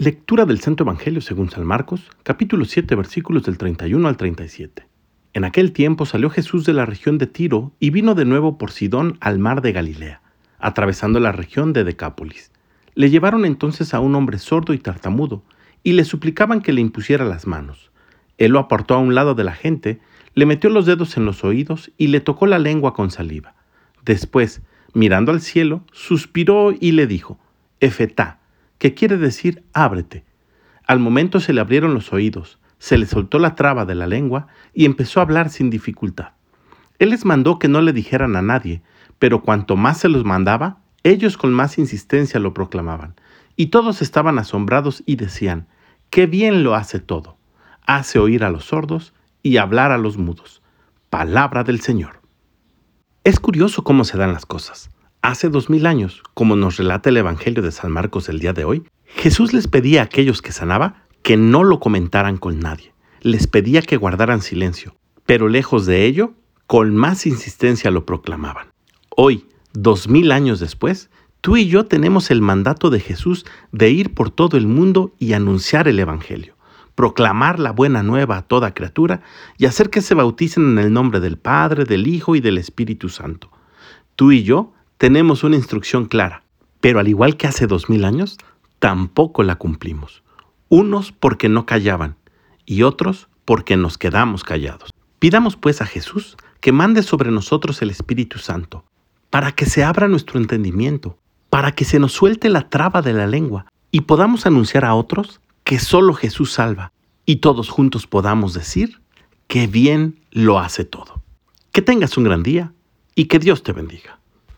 Lectura del Santo Evangelio según San Marcos, capítulo 7, versículos del 31 al 37. En aquel tiempo salió Jesús de la región de Tiro y vino de nuevo por Sidón al mar de Galilea, atravesando la región de Decápolis. Le llevaron entonces a un hombre sordo y tartamudo, y le suplicaban que le impusiera las manos. Él lo apartó a un lado de la gente, le metió los dedos en los oídos y le tocó la lengua con saliva. Después, mirando al cielo, suspiró y le dijo, Efetá, que quiere decir ábrete. Al momento se le abrieron los oídos, se le soltó la traba de la lengua y empezó a hablar sin dificultad. Él les mandó que no le dijeran a nadie, pero cuanto más se los mandaba, ellos con más insistencia lo proclamaban. Y todos estaban asombrados y decían, qué bien lo hace todo. Hace oír a los sordos y hablar a los mudos. Palabra del Señor. Es curioso cómo se dan las cosas. Hace dos mil años, como nos relata el Evangelio de San Marcos el día de hoy, Jesús les pedía a aquellos que sanaba que no lo comentaran con nadie. Les pedía que guardaran silencio, pero lejos de ello, con más insistencia lo proclamaban. Hoy, dos mil años después, tú y yo tenemos el mandato de Jesús de ir por todo el mundo y anunciar el Evangelio, proclamar la buena nueva a toda criatura y hacer que se bauticen en el nombre del Padre, del Hijo y del Espíritu Santo. Tú y yo tenemos una instrucción clara, pero al igual que hace dos mil años, tampoco la cumplimos. Unos porque no callaban y otros porque nos quedamos callados. Pidamos pues a Jesús que mande sobre nosotros el Espíritu Santo, para que se abra nuestro entendimiento, para que se nos suelte la traba de la lengua y podamos anunciar a otros que solo Jesús salva y todos juntos podamos decir que bien lo hace todo. Que tengas un gran día y que Dios te bendiga.